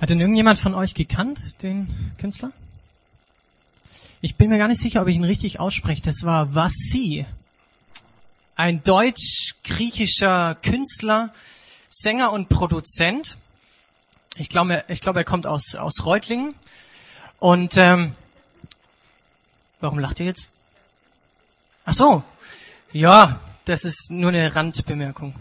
Hat denn irgendjemand von euch gekannt, den Künstler? Ich bin mir gar nicht sicher, ob ich ihn richtig ausspreche. Das war Vassi. Ein deutsch-griechischer Künstler, Sänger und Produzent. Ich glaube, ich glaube, er kommt aus, aus Reutlingen. Und ähm, warum lacht ihr jetzt? Ach so, ja, das ist nur eine Randbemerkung.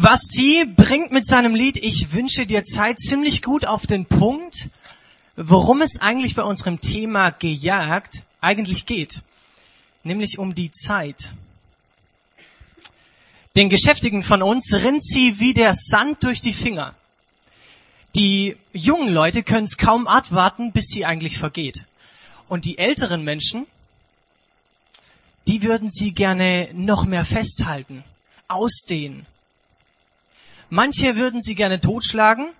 Was sie bringt mit seinem Lied Ich wünsche dir Zeit ziemlich gut auf den Punkt, worum es eigentlich bei unserem Thema gejagt eigentlich geht. Nämlich um die Zeit. Den Geschäftigen von uns rinnt sie wie der Sand durch die Finger. Die jungen Leute können es kaum abwarten, bis sie eigentlich vergeht. Und die älteren Menschen, die würden sie gerne noch mehr festhalten, ausdehnen. Manche würden sie gerne totschlagen,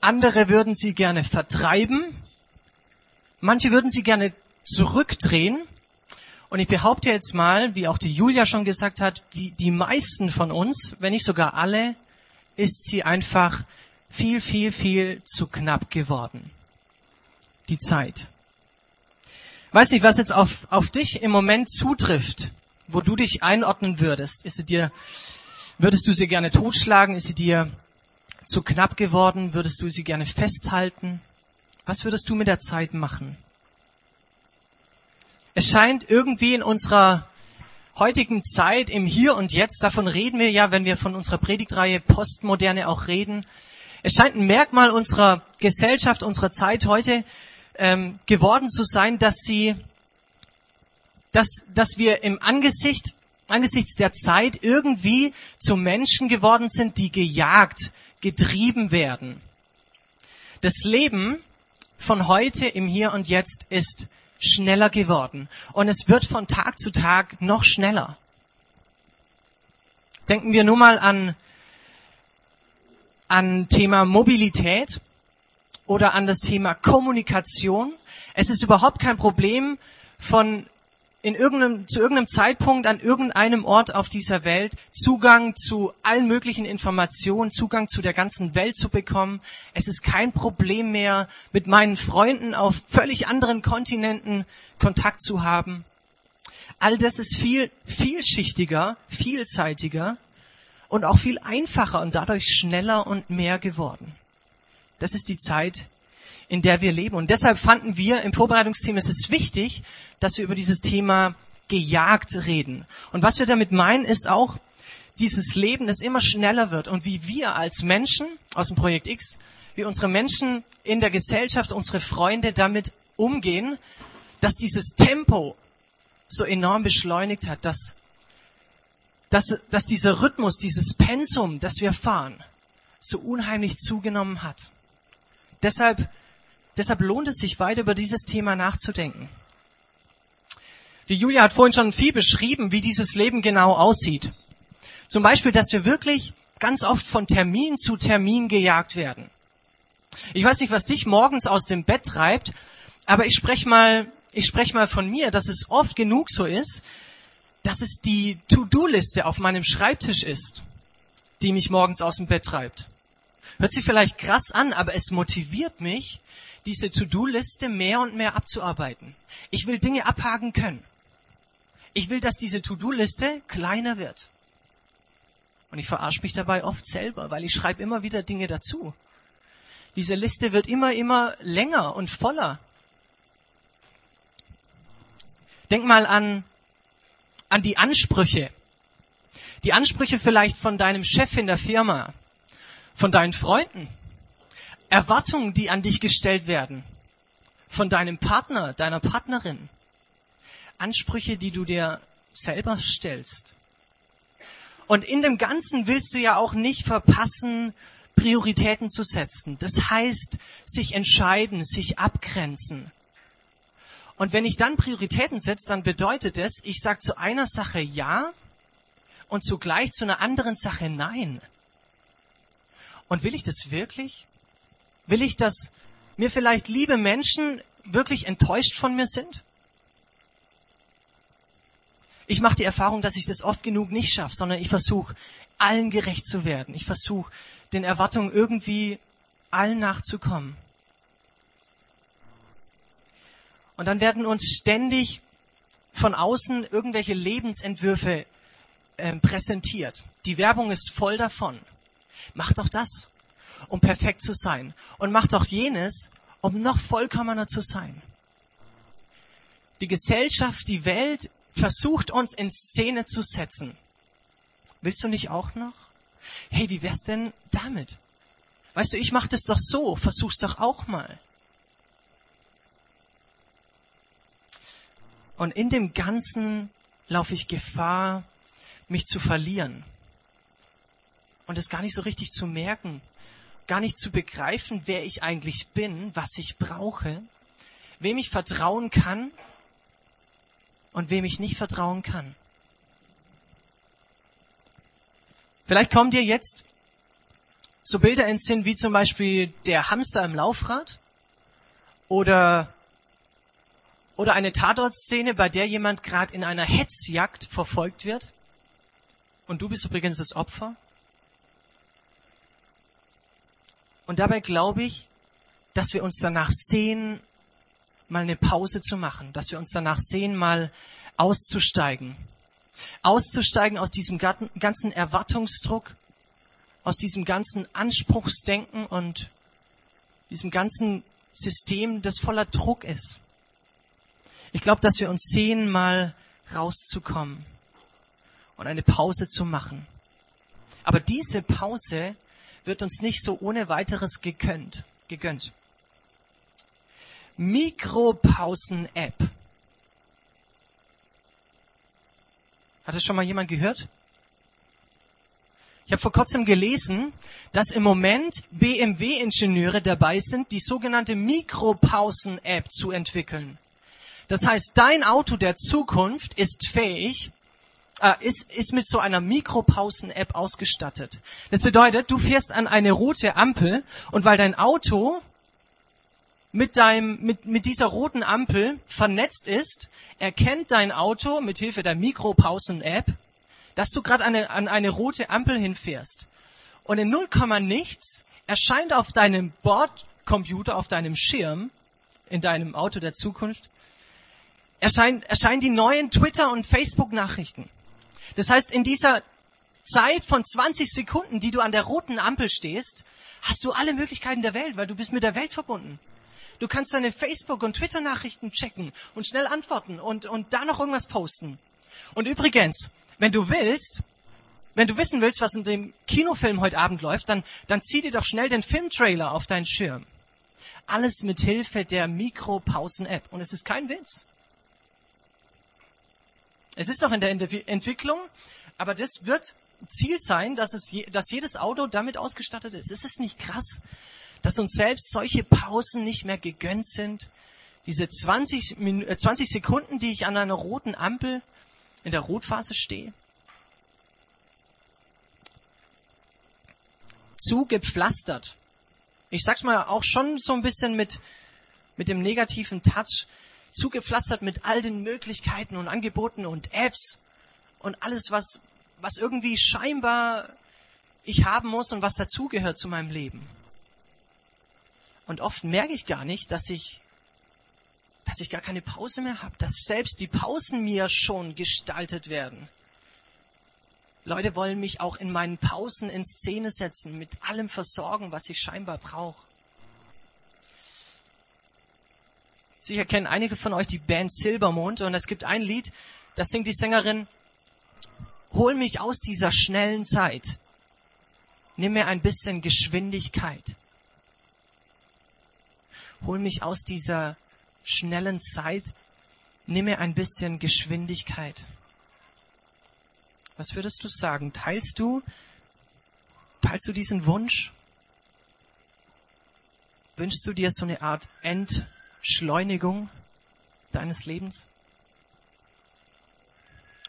andere würden sie gerne vertreiben, manche würden sie gerne zurückdrehen. Und ich behaupte jetzt mal, wie auch die Julia schon gesagt hat, wie die meisten von uns, wenn nicht sogar alle, ist sie einfach viel, viel, viel zu knapp geworden. Die Zeit. Weiß nicht, was jetzt auf, auf dich im Moment zutrifft, wo du dich einordnen würdest. Ist sie dir, würdest du sie gerne totschlagen? Ist sie dir zu knapp geworden? Würdest du sie gerne festhalten? Was würdest du mit der Zeit machen? Es scheint irgendwie in unserer heutigen Zeit, im Hier und Jetzt, davon reden wir ja, wenn wir von unserer Predigtreihe Postmoderne auch reden, es scheint ein Merkmal unserer Gesellschaft, unserer Zeit heute ähm, geworden zu sein, dass sie, dass, dass wir im Angesicht, angesichts der Zeit irgendwie zu Menschen geworden sind, die gejagt, getrieben werden. Das Leben von heute im Hier und Jetzt ist schneller geworden und es wird von Tag zu Tag noch schneller. Denken wir nur mal an an Thema Mobilität oder an das Thema Kommunikation. Es ist überhaupt kein Problem, von in irgendeinem, zu irgendeinem Zeitpunkt an irgendeinem Ort auf dieser Welt Zugang zu allen möglichen Informationen, Zugang zu der ganzen Welt zu bekommen. Es ist kein Problem mehr, mit meinen Freunden auf völlig anderen Kontinenten Kontakt zu haben. All das ist viel vielschichtiger, vielseitiger und auch viel einfacher und dadurch schneller und mehr geworden. Das ist die Zeit, in der wir leben. Und deshalb fanden wir im Vorbereitungsteam, es ist wichtig, dass wir über dieses Thema gejagt reden. Und was wir damit meinen, ist auch dieses Leben, das immer schneller wird und wie wir als Menschen aus dem Projekt X, wie unsere Menschen in der Gesellschaft, unsere Freunde damit umgehen, dass dieses Tempo so enorm beschleunigt hat, dass dass, dass dieser Rhythmus, dieses Pensum, das wir fahren, so unheimlich zugenommen hat. Deshalb, deshalb lohnt es sich weiter über dieses Thema nachzudenken. Die Julia hat vorhin schon viel beschrieben, wie dieses Leben genau aussieht. Zum Beispiel, dass wir wirklich ganz oft von Termin zu Termin gejagt werden. Ich weiß nicht, was dich morgens aus dem Bett treibt, aber ich spreche mal, ich spreche mal von mir, dass es oft genug so ist, dass es die To-Do-Liste auf meinem Schreibtisch ist, die mich morgens aus dem Bett treibt. Hört sich vielleicht krass an, aber es motiviert mich, diese To-Do-Liste mehr und mehr abzuarbeiten. Ich will Dinge abhaken können. Ich will, dass diese To-Do-Liste kleiner wird. Und ich verarsche mich dabei oft selber, weil ich schreibe immer wieder Dinge dazu. Diese Liste wird immer, immer länger und voller. Denk mal an an die Ansprüche. Die Ansprüche vielleicht von deinem Chef in der Firma, von deinen Freunden, Erwartungen, die an dich gestellt werden, von deinem Partner, deiner Partnerin, Ansprüche, die du dir selber stellst. Und in dem Ganzen willst du ja auch nicht verpassen, Prioritäten zu setzen. Das heißt, sich entscheiden, sich abgrenzen. Und wenn ich dann Prioritäten setze, dann bedeutet es, ich sage zu einer Sache Ja und zugleich zu einer anderen Sache Nein. Und will ich das wirklich? Will ich, dass mir vielleicht liebe Menschen wirklich enttäuscht von mir sind? Ich mache die Erfahrung, dass ich das oft genug nicht schaffe, sondern ich versuche, allen gerecht zu werden. Ich versuche, den Erwartungen irgendwie allen nachzukommen. Und dann werden uns ständig von außen irgendwelche Lebensentwürfe äh, präsentiert. Die Werbung ist voll davon. Mach doch das, um perfekt zu sein. Und mach doch jenes, um noch vollkommener zu sein. Die Gesellschaft, die Welt versucht uns in Szene zu setzen. Willst du nicht auch noch? Hey, wie wär's denn damit? Weißt du, ich mach das doch so, versuch's doch auch mal. Und in dem Ganzen laufe ich Gefahr, mich zu verlieren. Und es gar nicht so richtig zu merken, gar nicht zu begreifen, wer ich eigentlich bin, was ich brauche, wem ich vertrauen kann und wem ich nicht vertrauen kann. Vielleicht kommen dir jetzt so Bilder ins Sinn, wie zum Beispiel der Hamster im Laufrad oder, oder eine Tatortszene, bei der jemand gerade in einer Hetzjagd verfolgt wird. Und du bist übrigens das Opfer. Und dabei glaube ich, dass wir uns danach sehen, mal eine Pause zu machen, dass wir uns danach sehen, mal auszusteigen. Auszusteigen aus diesem ganzen Erwartungsdruck, aus diesem ganzen Anspruchsdenken und diesem ganzen System, das voller Druck ist. Ich glaube, dass wir uns sehen, mal rauszukommen und eine Pause zu machen. Aber diese Pause wird uns nicht so ohne weiteres gegönnt. gegönnt. Mikropausen-App. Hat das schon mal jemand gehört? Ich habe vor kurzem gelesen, dass im Moment BMW-Ingenieure dabei sind, die sogenannte Mikropausen-App zu entwickeln. Das heißt, dein Auto der Zukunft ist fähig, äh, ist, ist mit so einer Mikropausen-App ausgestattet. Das bedeutet, du fährst an eine rote Ampel und weil dein Auto mit, deinem, mit, mit dieser roten Ampel vernetzt ist, erkennt dein Auto mit Hilfe der Mikropausen-App, dass du gerade eine, an eine rote Ampel hinfährst. Und in 0, nichts erscheint auf deinem Bordcomputer, auf deinem Schirm, in deinem Auto der Zukunft, erscheinen, erscheinen die neuen Twitter- und Facebook-Nachrichten. Das heißt, in dieser Zeit von 20 Sekunden, die du an der roten Ampel stehst, hast du alle Möglichkeiten der Welt, weil du bist mit der Welt verbunden. Du kannst deine Facebook- und Twitter-Nachrichten checken und schnell antworten und, und da noch irgendwas posten. Und übrigens, wenn du willst, wenn du wissen willst, was in dem Kinofilm heute Abend läuft, dann, dann zieh dir doch schnell den Filmtrailer auf deinen Schirm. Alles mit Hilfe der Mikropausen-App. Und es ist kein Witz. Es ist noch in der Entwicklung, aber das wird Ziel sein, dass, es je, dass jedes Auto damit ausgestattet ist. Ist es nicht krass, dass uns selbst solche Pausen nicht mehr gegönnt sind? Diese 20, 20 äh, Sekunden, die ich an einer roten Ampel in der Rotphase stehe? Zugepflastert. Ich sag's mal auch schon so ein bisschen mit, mit dem negativen Touch zugepflastert mit all den Möglichkeiten und Angeboten und Apps und alles, was, was irgendwie scheinbar ich haben muss und was dazugehört zu meinem Leben. Und oft merke ich gar nicht, dass ich, dass ich gar keine Pause mehr habe, dass selbst die Pausen mir schon gestaltet werden. Leute wollen mich auch in meinen Pausen in Szene setzen, mit allem versorgen, was ich scheinbar brauche. Sicher kennen einige von euch die Band Silbermond und es gibt ein Lied, das singt die Sängerin, hol mich aus dieser schnellen Zeit. Nimm mir ein bisschen Geschwindigkeit. Hol mich aus dieser schnellen Zeit. Nimm mir ein bisschen Geschwindigkeit. Was würdest du sagen? Teilst du, teilst du diesen Wunsch? Wünschst du dir so eine Art End Beschleunigung deines Lebens?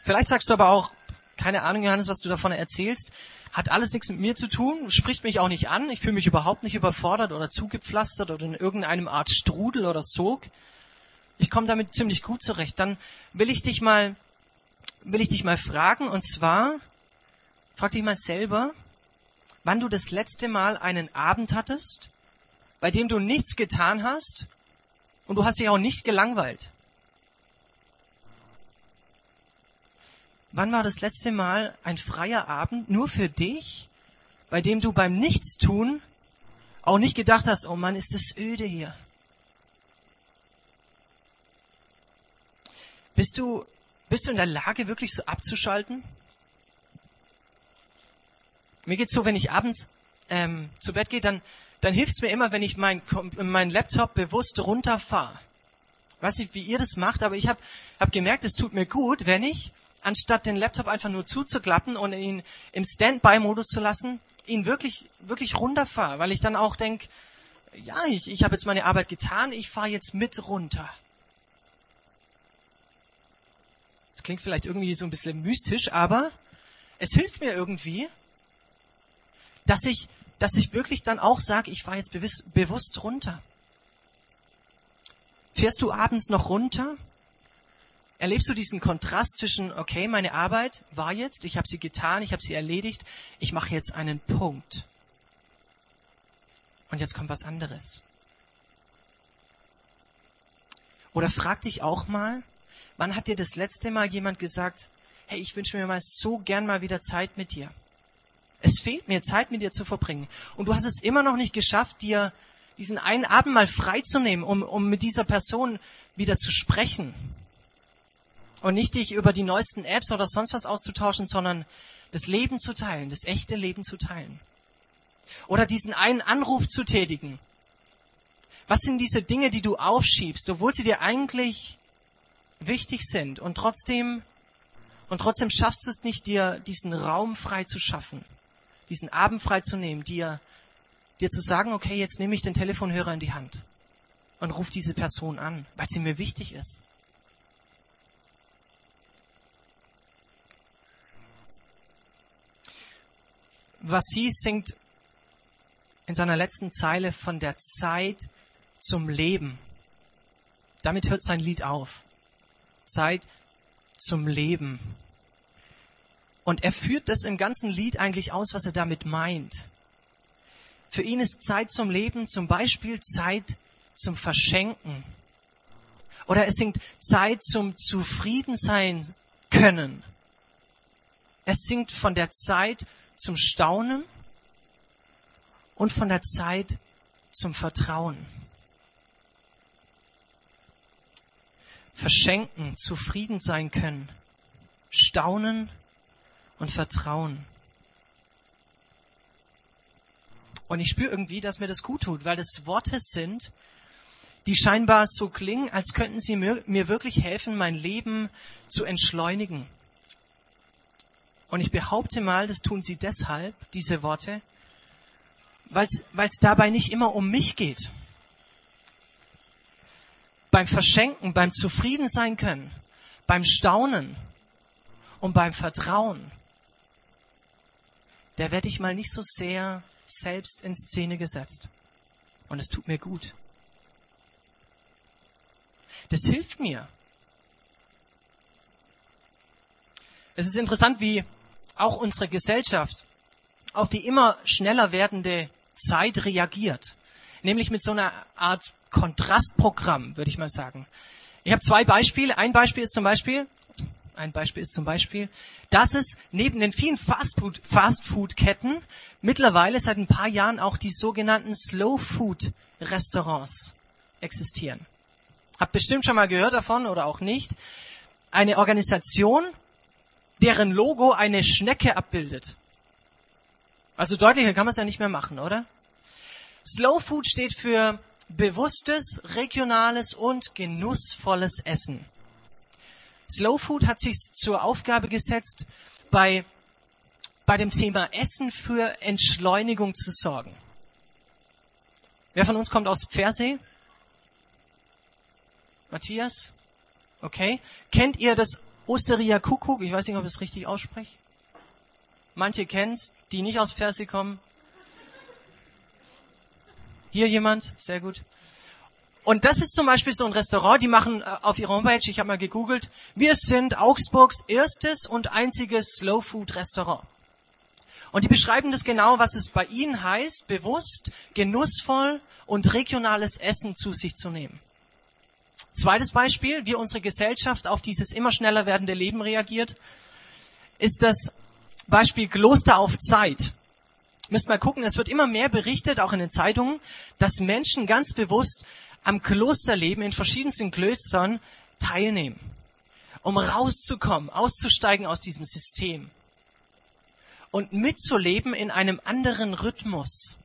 Vielleicht sagst du aber auch, keine Ahnung, Johannes, was du davon erzählst, hat alles nichts mit mir zu tun, spricht mich auch nicht an, ich fühle mich überhaupt nicht überfordert oder zugepflastert oder in irgendeinem Art Strudel oder Sog. Ich komme damit ziemlich gut zurecht. Dann will ich dich mal, will ich dich mal fragen, und zwar, frag dich mal selber, wann du das letzte Mal einen Abend hattest, bei dem du nichts getan hast und du hast dich auch nicht gelangweilt. Wann war das letzte Mal ein freier Abend nur für dich, bei dem du beim Nichtstun auch nicht gedacht hast, oh Mann, ist das öde hier. Bist du, bist du in der Lage, wirklich so abzuschalten? Mir geht's so, wenn ich abends ähm, zu Bett gehe, dann, dann hilft's mir immer, wenn ich meinen mein Laptop bewusst runterfahre. Weiß nicht, wie ihr das macht, aber ich habe hab gemerkt, es tut mir gut, wenn ich, anstatt den Laptop einfach nur zuzuklappen und ihn im Standby-Modus zu lassen, ihn wirklich, wirklich runterfahre, weil ich dann auch denk, ja, ich, ich habe jetzt meine Arbeit getan, ich fahre jetzt mit runter. Das klingt vielleicht irgendwie so ein bisschen mystisch, aber es hilft mir irgendwie, dass ich, dass ich wirklich dann auch sage, ich fahre jetzt bewusst runter. Fährst du abends noch runter? Erlebst du diesen Kontrast zwischen, okay, meine Arbeit war jetzt, ich habe sie getan, ich habe sie erledigt, ich mache jetzt einen Punkt. Und jetzt kommt was anderes. Oder frag dich auch mal, wann hat dir das letzte Mal jemand gesagt, hey, ich wünsche mir mal so gern mal wieder Zeit mit dir. Es fehlt mir, Zeit mit dir zu verbringen. Und du hast es immer noch nicht geschafft, dir diesen einen Abend mal freizunehmen, um, um mit dieser Person wieder zu sprechen. Und nicht dich über die neuesten Apps oder sonst was auszutauschen, sondern das Leben zu teilen, das echte Leben zu teilen. Oder diesen einen Anruf zu tätigen. Was sind diese Dinge, die du aufschiebst, obwohl sie dir eigentlich wichtig sind und trotzdem, und trotzdem schaffst du es nicht, dir diesen Raum frei zu schaffen, diesen Abend frei zu nehmen, dir, dir zu sagen, okay, jetzt nehme ich den Telefonhörer in die Hand und ruf diese Person an, weil sie mir wichtig ist. Vassi singt in seiner letzten Zeile von der Zeit zum Leben. Damit hört sein Lied auf. Zeit zum Leben. Und er führt das im ganzen Lied eigentlich aus, was er damit meint. Für ihn ist Zeit zum Leben zum Beispiel Zeit zum Verschenken. Oder es singt Zeit zum Zufriedensein können. Es singt von der Zeit zum Staunen und von der Zeit zum Vertrauen. Verschenken, zufrieden sein können, staunen und vertrauen. Und ich spüre irgendwie, dass mir das gut tut, weil das Worte sind, die scheinbar so klingen, als könnten sie mir, mir wirklich helfen, mein Leben zu entschleunigen. Und ich behaupte mal, das tun sie deshalb, diese Worte, weil es dabei nicht immer um mich geht. Beim Verschenken, beim Zufrieden sein können, beim Staunen und beim Vertrauen, da werde ich mal nicht so sehr selbst in Szene gesetzt. Und es tut mir gut. Das hilft mir. Es ist interessant, wie auch unsere Gesellschaft auf die immer schneller werdende Zeit reagiert. Nämlich mit so einer Art Kontrastprogramm, würde ich mal sagen. Ich habe zwei Beispiele. Ein Beispiel ist zum Beispiel, ein Beispiel ist zum Beispiel, dass es neben den vielen Fastfood, Fastfood-Ketten mittlerweile seit ein paar Jahren auch die sogenannten Slow Food Restaurants existieren. Habt bestimmt schon mal gehört davon oder auch nicht. Eine Organisation, deren Logo eine Schnecke abbildet. Also deutlicher kann man es ja nicht mehr machen, oder? Slow Food steht für bewusstes, regionales und genussvolles Essen. Slow Food hat sich zur Aufgabe gesetzt, bei, bei dem Thema Essen für Entschleunigung zu sorgen. Wer von uns kommt aus Pfersee? Matthias? Okay. Kennt ihr das Osteria Kuckuck, ich weiß nicht, ob ich es richtig ausspreche. Manche kennen's, die nicht aus Persi kommen. Hier jemand, sehr gut. Und das ist zum Beispiel so ein Restaurant, die machen äh, auf ihrer Homepage, ich habe mal gegoogelt, wir sind Augsburgs erstes und einziges Slow Food Restaurant. Und die beschreiben das genau, was es bei ihnen heißt, bewusst, genussvoll und regionales Essen zu sich zu nehmen. Zweites Beispiel, wie unsere Gesellschaft auf dieses immer schneller werdende Leben reagiert, ist das Beispiel Kloster auf Zeit. Müsst mal gucken, es wird immer mehr berichtet, auch in den Zeitungen, dass Menschen ganz bewusst am Klosterleben in verschiedensten Klöstern teilnehmen, um rauszukommen, auszusteigen aus diesem System und mitzuleben in einem anderen Rhythmus.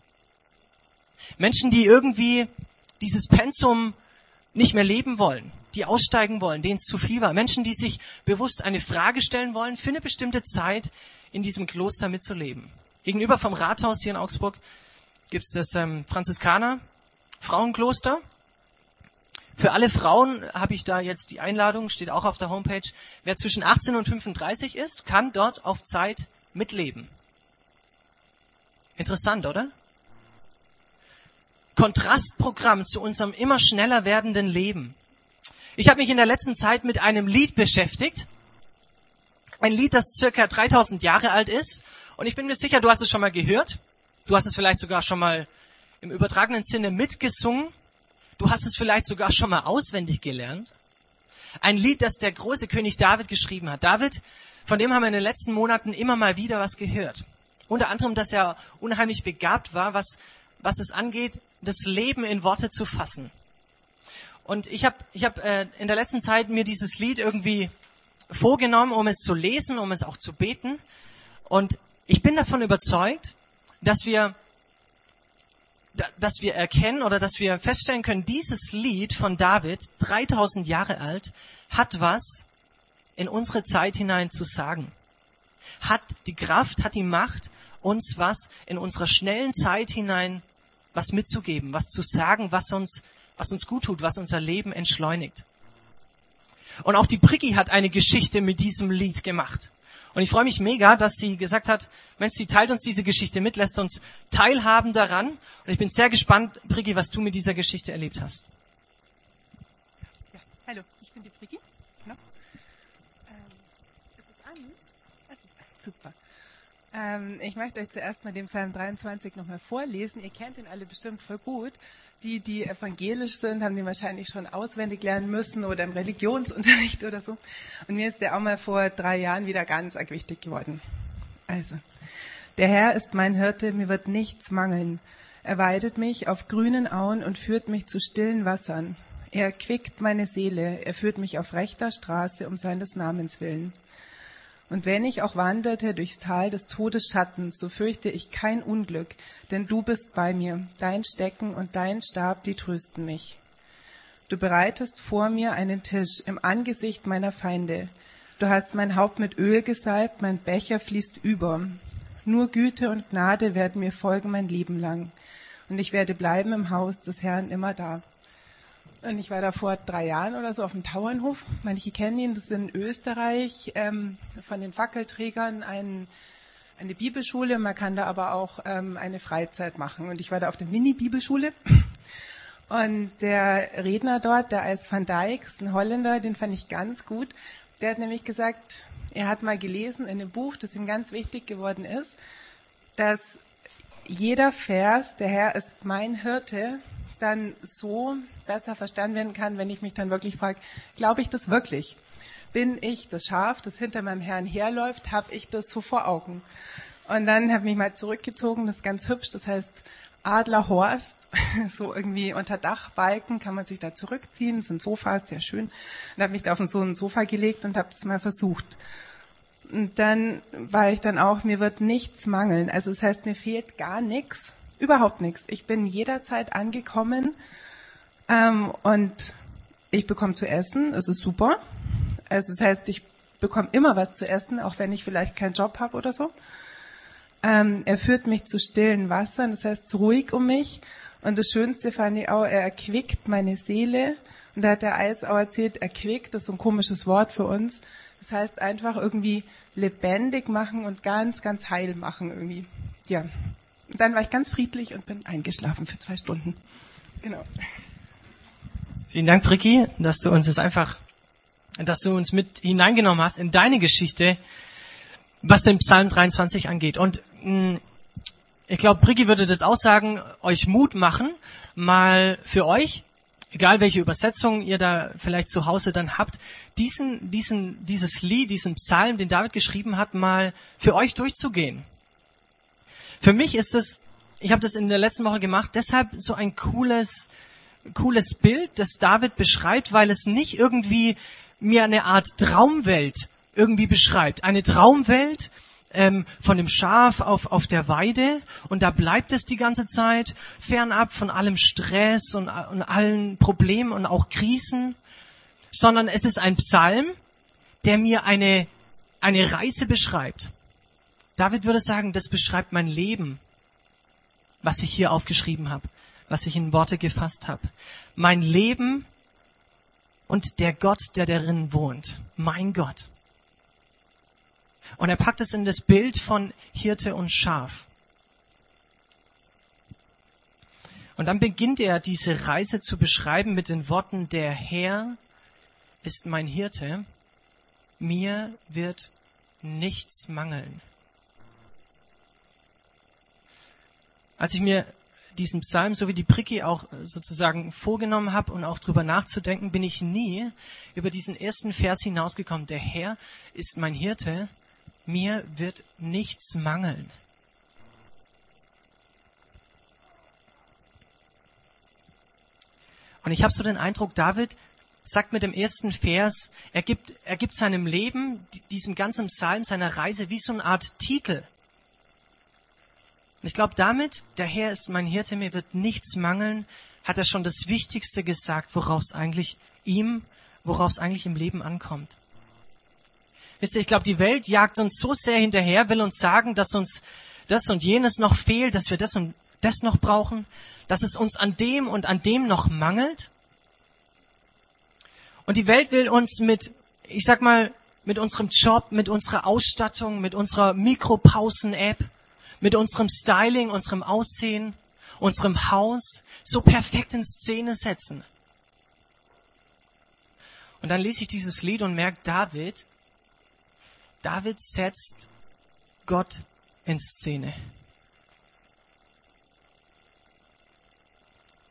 Menschen, die irgendwie dieses Pensum nicht mehr leben wollen, die aussteigen wollen, denen es zu viel war. Menschen, die sich bewusst eine Frage stellen wollen, für eine bestimmte Zeit in diesem Kloster mitzuleben. Gegenüber vom Rathaus hier in Augsburg gibt es das ähm, Franziskaner Frauenkloster. Für alle Frauen habe ich da jetzt die Einladung, steht auch auf der Homepage. Wer zwischen 18 und 35 ist, kann dort auf Zeit mitleben. Interessant, oder? Kontrastprogramm zu unserem immer schneller werdenden Leben. Ich habe mich in der letzten Zeit mit einem Lied beschäftigt. Ein Lied, das circa 3000 Jahre alt ist. Und ich bin mir sicher, du hast es schon mal gehört. Du hast es vielleicht sogar schon mal im übertragenen Sinne mitgesungen. Du hast es vielleicht sogar schon mal auswendig gelernt. Ein Lied, das der große König David geschrieben hat. David, von dem haben wir in den letzten Monaten immer mal wieder was gehört. Unter anderem, dass er unheimlich begabt war, was, was es angeht, das Leben in Worte zu fassen. Und ich habe ich hab, äh, in der letzten Zeit mir dieses Lied irgendwie vorgenommen, um es zu lesen, um es auch zu beten. Und ich bin davon überzeugt, dass wir, dass wir erkennen oder dass wir feststellen können, dieses Lied von David, 3000 Jahre alt, hat was in unsere Zeit hinein zu sagen. Hat die Kraft, hat die Macht, uns was in unserer schnellen Zeit hinein was mitzugeben, was zu sagen, was uns, was uns gut tut, was unser Leben entschleunigt. Und auch die Pricki hat eine Geschichte mit diesem Lied gemacht. Und ich freue mich mega, dass sie gesagt hat, Mensch, sie teilt uns diese Geschichte mit, lässt uns teilhaben daran. Und ich bin sehr gespannt, Pricki, was du mit dieser Geschichte erlebt hast. Ja, hallo, ich bin die Pricki. Genau. Ähm, ist es an? Okay, super. Ähm, ich möchte euch zuerst mal den Psalm 23 nochmal vorlesen. Ihr kennt ihn alle bestimmt voll gut. Die, die evangelisch sind, haben den wahrscheinlich schon auswendig lernen müssen oder im Religionsunterricht oder so. Und mir ist der auch mal vor drei Jahren wieder ganz arg wichtig geworden. Also, der Herr ist mein Hirte, mir wird nichts mangeln. Er weidet mich auf grünen Auen und führt mich zu stillen Wassern. Er quickt meine Seele, er führt mich auf rechter Straße um seines Namens willen. Und wenn ich auch wanderte durchs Tal des Todesschattens, so fürchte ich kein Unglück, denn du bist bei mir, dein Stecken und dein Stab, die trösten mich. Du bereitest vor mir einen Tisch im Angesicht meiner Feinde. Du hast mein Haupt mit Öl gesalbt, mein Becher fließt über. Nur Güte und Gnade werden mir folgen mein Leben lang. Und ich werde bleiben im Haus des Herrn immer da. Und ich war da vor drei Jahren oder so auf dem Tauernhof. Manche kennen ihn, das ist in Österreich ähm, von den Fackelträgern ein, eine Bibelschule. Man kann da aber auch ähm, eine Freizeit machen. Und ich war da auf der Mini-Bibelschule. Und der Redner dort, der Eis van Dijk, ist ein Holländer, den fand ich ganz gut. Der hat nämlich gesagt, er hat mal gelesen in einem Buch, das ihm ganz wichtig geworden ist, dass jeder Vers, der Herr ist mein Hirte, dann so besser verstanden werden kann, wenn ich mich dann wirklich frage, glaube ich das wirklich? Bin ich das Schaf, das hinter meinem Herrn herläuft? Habe ich das so vor Augen? Und dann habe ich mich mal zurückgezogen, das ist ganz hübsch, das heißt Adlerhorst, so irgendwie unter Dachbalken kann man sich da zurückziehen, das ist ein Sofa, ist sehr schön. Und habe mich da auf so ein Sofa gelegt und habe das mal versucht. Und dann war ich dann auch, mir wird nichts mangeln. Also das heißt, mir fehlt gar nichts Überhaupt nichts. Ich bin jederzeit angekommen ähm, und ich bekomme zu essen. Es ist super. Also das heißt, ich bekomme immer was zu essen, auch wenn ich vielleicht keinen Job habe oder so. Ähm, er führt mich zu stillen Wassern, das heißt ruhig um mich. Und das Schönste fand ich auch, er erquickt meine Seele. Und da hat der Eis auch erzählt, erquickt, das ist so ein komisches Wort für uns. Das heißt einfach irgendwie lebendig machen und ganz, ganz heil machen irgendwie. Ja. Und dann war ich ganz friedlich und bin eingeschlafen für zwei Stunden. Genau. Vielen Dank, Bricky, dass du uns das einfach, dass du uns mit hineingenommen hast in deine Geschichte, was den Psalm 23 angeht. Und Hm, ich glaube, Briggi würde das auch sagen, euch Mut machen, mal für euch, egal welche Übersetzung ihr da vielleicht zu Hause dann habt, diesen, diesen, dieses Lied, diesen Psalm, den David geschrieben hat, mal für euch durchzugehen. Für mich ist es, ich habe das in der letzten Woche gemacht, deshalb so ein cooles, cooles Bild, das David beschreibt, weil es nicht irgendwie mir eine Art Traumwelt irgendwie beschreibt. Eine Traumwelt, ähm, von dem Schaf auf, auf der Weide und da bleibt es die ganze Zeit, fernab von allem Stress und, und allen Problemen und auch Krisen, sondern es ist ein Psalm, der mir eine, eine Reise beschreibt. David würde sagen, das beschreibt mein Leben, was ich hier aufgeschrieben habe, was ich in Worte gefasst habe. Mein Leben und der Gott, der darin wohnt. Mein Gott. Und er packt es in das Bild von Hirte und Schaf. Und dann beginnt er diese Reise zu beschreiben mit den Worten, der Herr ist mein Hirte, mir wird nichts mangeln. Als ich mir diesen Psalm so wie die Pricki auch sozusagen vorgenommen habe und auch drüber nachzudenken, bin ich nie über diesen ersten Vers hinausgekommen. Der Herr ist mein Hirte, mir wird nichts mangeln. Und ich habe so den Eindruck, David sagt mit dem ersten Vers, er gibt, er gibt seinem Leben, diesem ganzen Psalm, seiner Reise wie so eine Art Titel. Und ich glaube, damit, der Herr ist mein Hirte, mir wird nichts mangeln, hat er schon das Wichtigste gesagt, worauf es eigentlich ihm, worauf es eigentlich im Leben ankommt. Wisst ihr, ich glaube, die Welt jagt uns so sehr hinterher, will uns sagen, dass uns das und jenes noch fehlt, dass wir das und das noch brauchen, dass es uns an dem und an dem noch mangelt. Und die Welt will uns mit, ich sag mal, mit unserem Job, mit unserer Ausstattung, mit unserer Mikropausen-App, mit unserem Styling, unserem Aussehen, unserem Haus so perfekt in Szene setzen. Und dann lese ich dieses Lied und merke, David, David setzt Gott in Szene.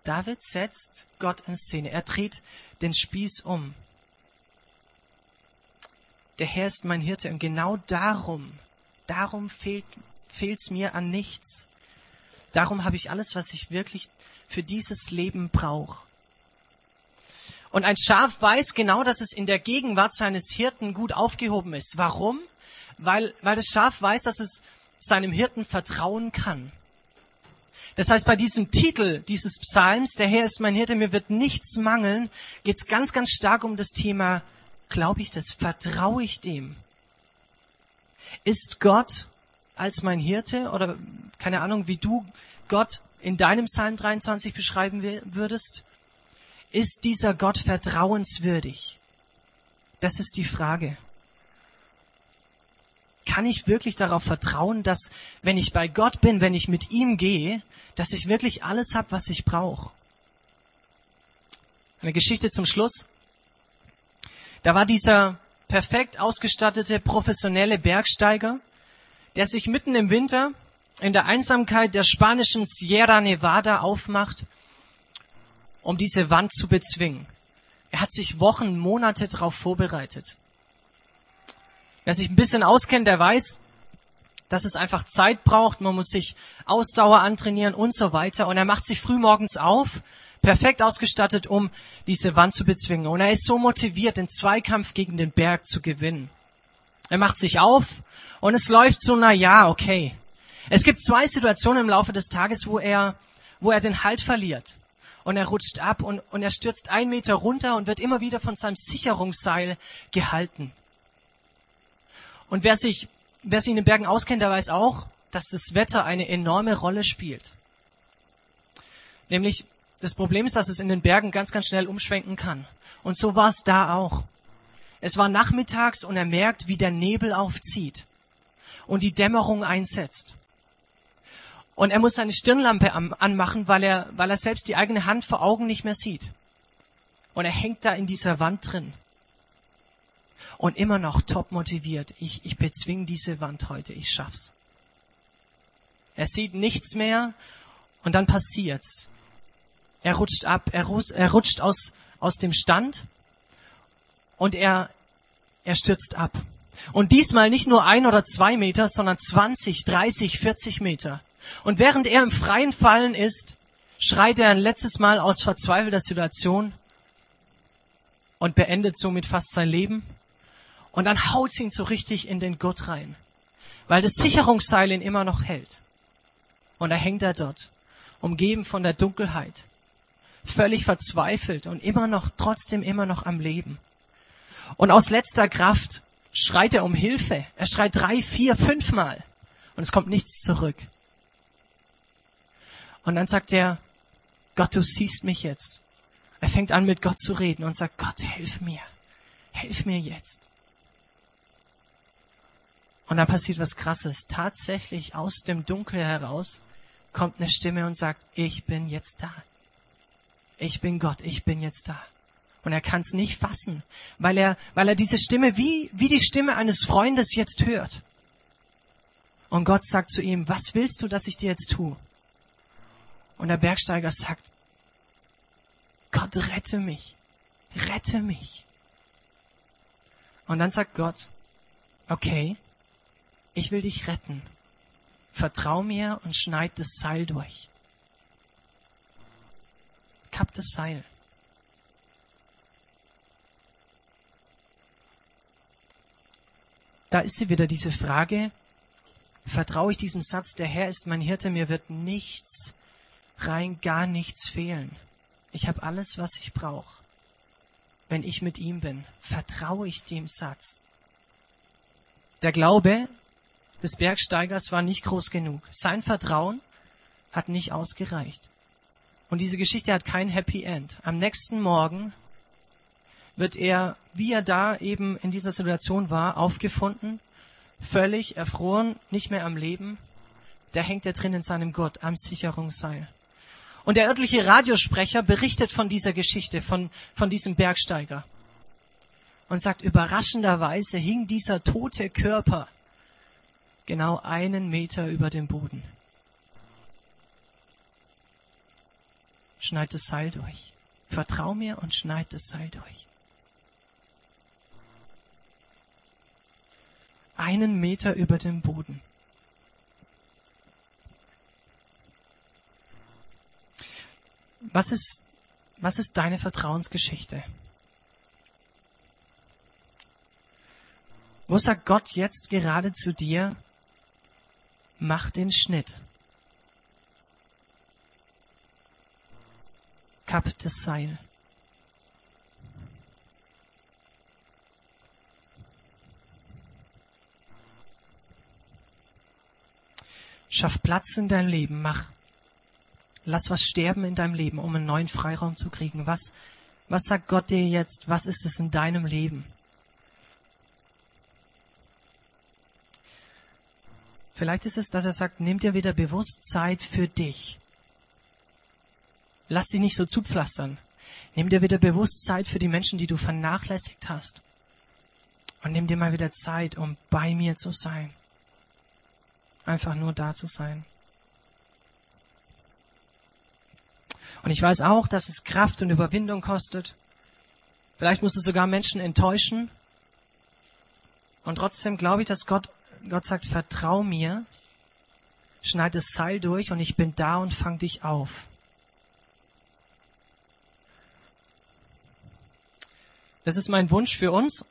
David setzt Gott in Szene. Er dreht den Spieß um. Der Herr ist mein Hirte und genau darum, darum fehlt es mir an nichts. Darum habe ich alles, was ich wirklich für dieses Leben brauche. Und ein Schaf weiß genau, dass es in der Gegenwart seines Hirten gut aufgehoben ist. Warum? Weil, weil das Schaf weiß, dass es seinem Hirten vertrauen kann. Das heißt, bei diesem Titel dieses Psalms, der Herr ist mein Hirte, mir wird nichts mangeln, geht es ganz, ganz stark um das Thema, glaube ich das, vertraue ich dem? Ist Gott als mein Hirte oder keine Ahnung, wie du Gott in deinem Psalm 23 beschreiben würdest? Ist dieser Gott vertrauenswürdig? Das ist die Frage. Kann ich wirklich darauf vertrauen, dass wenn ich bei Gott bin, wenn ich mit ihm gehe, dass ich wirklich alles habe, was ich brauche? Eine Geschichte zum Schluss. Da war dieser perfekt ausgestattete professionelle Bergsteiger, der sich mitten im Winter in der Einsamkeit der spanischen Sierra Nevada aufmacht um diese Wand zu bezwingen. Er hat sich Wochen, Monate darauf vorbereitet. Wer sich ein bisschen auskennt, der weiß, dass es einfach Zeit braucht, man muss sich Ausdauer antrainieren und so weiter. Und er macht sich früh morgens auf, perfekt ausgestattet, um diese Wand zu bezwingen. Und er ist so motiviert, den Zweikampf gegen den Berg zu gewinnen. Er macht sich auf und es läuft so, na ja, okay. Es gibt zwei Situationen im Laufe des Tages, wo er, wo er den Halt verliert und er rutscht ab und, und er stürzt einen Meter runter und wird immer wieder von seinem Sicherungsseil gehalten. Und wer sich, wer sich in den Bergen auskennt, der weiß auch, dass das Wetter eine enorme Rolle spielt. Nämlich, das Problem ist, dass es in den Bergen ganz, ganz schnell umschwenken kann. Und so war es da auch. Es war nachmittags und er merkt, wie der Nebel aufzieht und die Dämmerung einsetzt. Und er muss seine Stirnlampe anmachen, weil er, weil er selbst die eigene Hand vor Augen nicht mehr sieht. Und er hängt da in dieser Wand drin. Und immer noch top motiviert. Ich, ich bezwing diese Wand heute. Ich schaff's. Er sieht nichts mehr und dann passiert's. Er rutscht ab, er, er rutscht aus, aus dem Stand und er, er stürzt ab. Und diesmal nicht nur ein oder zwei Meter, sondern 20, 30, 40 Meter. Und während er im freien Fallen ist, schreit er ein letztes Mal aus verzweifelter Situation und beendet somit fast sein Leben. Und dann haut ihn so richtig in den Gurt rein, weil das Sicherungsseil ihn immer noch hält. Und da hängt er dort, umgeben von der Dunkelheit, völlig verzweifelt und immer noch, trotzdem immer noch am Leben. Und aus letzter Kraft schreit er um Hilfe. Er schreit drei, vier, fünfmal. Und es kommt nichts zurück. Und dann sagt er, Gott, du siehst mich jetzt. Er fängt an, mit Gott zu reden und sagt, Gott, hilf mir. Hilf mir jetzt. Und dann passiert was Krasses. Tatsächlich aus dem Dunkel heraus kommt eine Stimme und sagt, ich bin jetzt da. Ich bin Gott, ich bin jetzt da. Und er kann es nicht fassen, weil er, weil er diese Stimme wie, wie die Stimme eines Freundes jetzt hört. Und Gott sagt zu ihm, was willst du, dass ich dir jetzt tue? Und der Bergsteiger sagt, Gott, rette mich. Rette mich. Und dann sagt Gott, okay, ich will dich retten. Vertrau mir und schneid das Seil durch. Kapp das Seil. Da ist sie wieder diese Frage, vertraue ich diesem Satz, der Herr ist mein Hirte, mir wird nichts, rein gar nichts fehlen. Ich habe alles, was ich brauche. Wenn ich mit ihm bin, vertraue ich dem Satz. Der Glaube des Bergsteigers war nicht groß genug. Sein Vertrauen hat nicht ausgereicht. Und diese Geschichte hat kein Happy End. Am nächsten Morgen wird er, wie er da eben in dieser Situation war, aufgefunden, völlig erfroren, nicht mehr am Leben. Da hängt er drin in seinem Gott am Sicherungsseil. Und der örtliche Radiosprecher berichtet von dieser Geschichte, von, von diesem Bergsteiger. Und sagt, überraschenderweise hing dieser tote Körper genau einen Meter über dem Boden. Schneid das Seil durch. Vertrau mir und schneid das Seil durch. Einen Meter über dem Boden. Was ist, was ist deine Vertrauensgeschichte? Wo sagt Gott jetzt gerade zu dir, mach den Schnitt? Kapp das Seil. Schaff Platz in dein Leben, mach Lass was sterben in deinem Leben, um einen neuen Freiraum zu kriegen. Was, was sagt Gott dir jetzt? Was ist es in deinem Leben? Vielleicht ist es, dass er sagt, nimm dir wieder bewusst Zeit für dich. Lass dich nicht so zupflastern. Nimm dir wieder bewusst Zeit für die Menschen, die du vernachlässigt hast. Und nimm dir mal wieder Zeit, um bei mir zu sein. Einfach nur da zu sein. Und ich weiß auch, dass es Kraft und Überwindung kostet. Vielleicht musst du sogar Menschen enttäuschen. Und trotzdem glaube ich, dass Gott, Gott sagt, vertrau mir, schneid das Seil durch und ich bin da und fang dich auf. Das ist mein Wunsch für uns,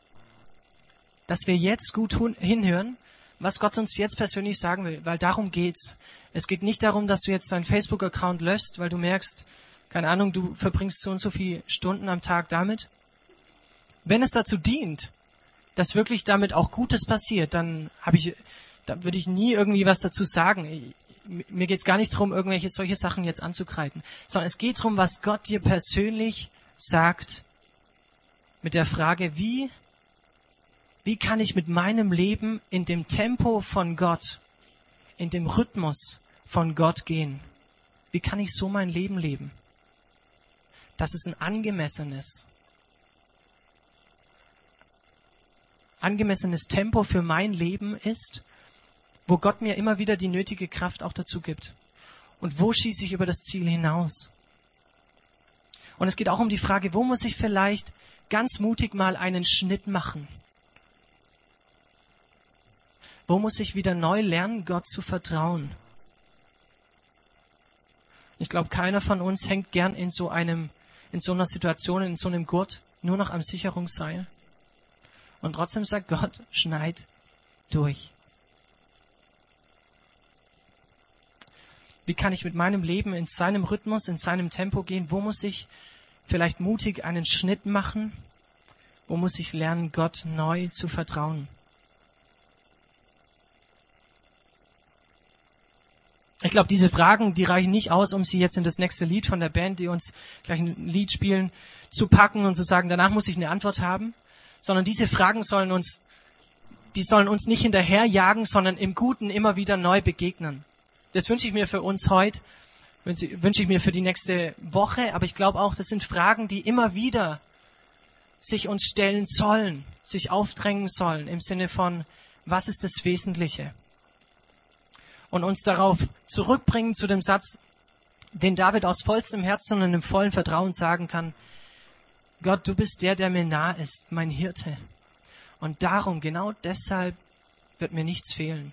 dass wir jetzt gut hinhören, was Gott uns jetzt persönlich sagen will, weil darum geht's. Es geht nicht darum, dass du jetzt deinen Facebook-Account löscht, weil du merkst, keine Ahnung, du verbringst so und so viele Stunden am Tag damit. Wenn es dazu dient, dass wirklich damit auch Gutes passiert, dann habe ich, da würde ich nie irgendwie was dazu sagen. Mir geht es gar nicht darum, irgendwelche solche Sachen jetzt anzugreifen, sondern es geht darum, was Gott dir persönlich sagt mit der Frage, wie, wie kann ich mit meinem Leben in dem Tempo von Gott, in dem Rhythmus von Gott gehen? Wie kann ich so mein Leben leben? dass es ein angemessenes, angemessenes Tempo für mein Leben ist, wo Gott mir immer wieder die nötige Kraft auch dazu gibt? Und wo schieße ich über das Ziel hinaus? Und es geht auch um die Frage, wo muss ich vielleicht ganz mutig mal einen Schnitt machen? Wo muss ich wieder neu lernen, Gott zu vertrauen? Ich glaube, keiner von uns hängt gern in so einem, in so einer Situation, in so einem Gurt, nur noch am Sicherungsseil. Und trotzdem sagt Gott, schneid durch. Wie kann ich mit meinem Leben in seinem Rhythmus, in seinem Tempo gehen? Wo muss ich vielleicht mutig einen Schnitt machen? Wo muss ich lernen, Gott neu zu vertrauen? Ich glaube, diese Fragen, die reichen nicht aus, um sie jetzt in das nächste Lied von der Band, die uns gleich ein Lied spielen, zu packen und zu sagen, danach muss ich eine Antwort haben, sondern diese Fragen sollen uns, die sollen uns nicht hinterherjagen, sondern im Guten immer wieder neu begegnen. Das wünsche ich mir für uns heute, wünsche ich mir für die nächste Woche, aber ich glaube auch, das sind Fragen, die immer wieder sich uns stellen sollen, sich aufdrängen sollen, im Sinne von, was ist das Wesentliche? Und uns darauf zurückbringen zu dem Satz, den David aus vollstem Herzen und im vollen Vertrauen sagen kann, Gott, du bist der, der mir nah ist, mein Hirte. Und darum, genau deshalb wird mir nichts fehlen.